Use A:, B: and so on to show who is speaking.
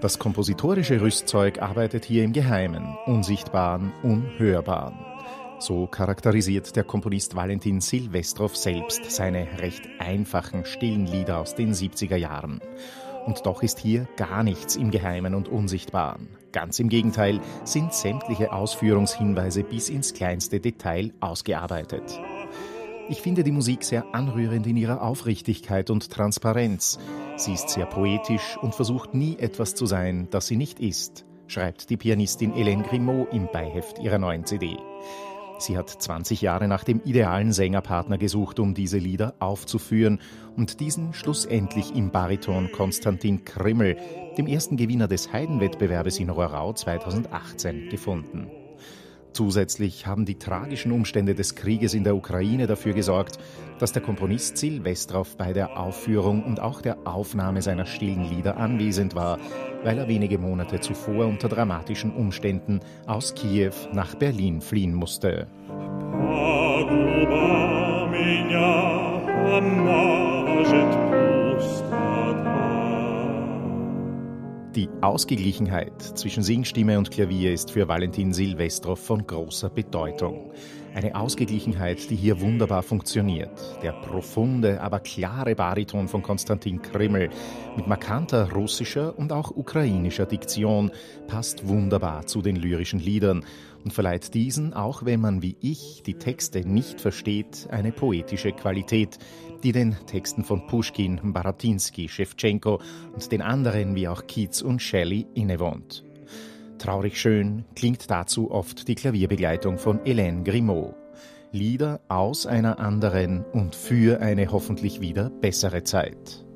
A: Das kompositorische Rüstzeug arbeitet hier im Geheimen, Unsichtbaren, Unhörbaren. So charakterisiert der Komponist Valentin Silvestrov selbst seine recht einfachen, stillen Lieder aus den 70er Jahren. Und doch ist hier gar nichts im Geheimen und Unsichtbaren. Ganz im Gegenteil sind sämtliche Ausführungshinweise bis ins kleinste Detail ausgearbeitet. Ich finde die Musik sehr anrührend in ihrer Aufrichtigkeit und Transparenz. Sie ist sehr poetisch und versucht nie etwas zu sein, das sie nicht ist, schreibt die Pianistin Hélène Grimaud im Beiheft ihrer neuen CD. Sie hat 20 Jahre nach dem idealen Sängerpartner gesucht, um diese Lieder aufzuführen und diesen schlussendlich im Bariton Konstantin Krimmel, dem ersten Gewinner des Heidenwettbewerbes in Rohrau 2018, gefunden. Zusätzlich haben die tragischen Umstände des Krieges in der Ukraine dafür gesorgt, dass der Komponist Silvestrov bei der Aufführung und auch der Aufnahme seiner stillen Lieder anwesend war, weil er wenige Monate zuvor unter dramatischen Umständen aus Kiew nach Berlin fliehen musste. Пагуба меня помажет Die Ausgeglichenheit zwischen Singstimme und Klavier ist für Valentin Silvestrov von großer Bedeutung. Eine Ausgeglichenheit, die hier wunderbar funktioniert. Der profunde, aber klare Bariton von Konstantin Krimmel mit markanter russischer und auch ukrainischer Diktion passt wunderbar zu den lyrischen Liedern und verleiht diesen, auch wenn man wie ich die Texte nicht versteht, eine poetische Qualität, die den Texten von Pushkin, Baratinsky, Schewtschenko und den anderen wie auch Keats und Shelley innewohnt. Traurig schön klingt dazu oft die Klavierbegleitung von Hélène Grimaud. Lieder aus einer anderen und für eine hoffentlich wieder bessere Zeit.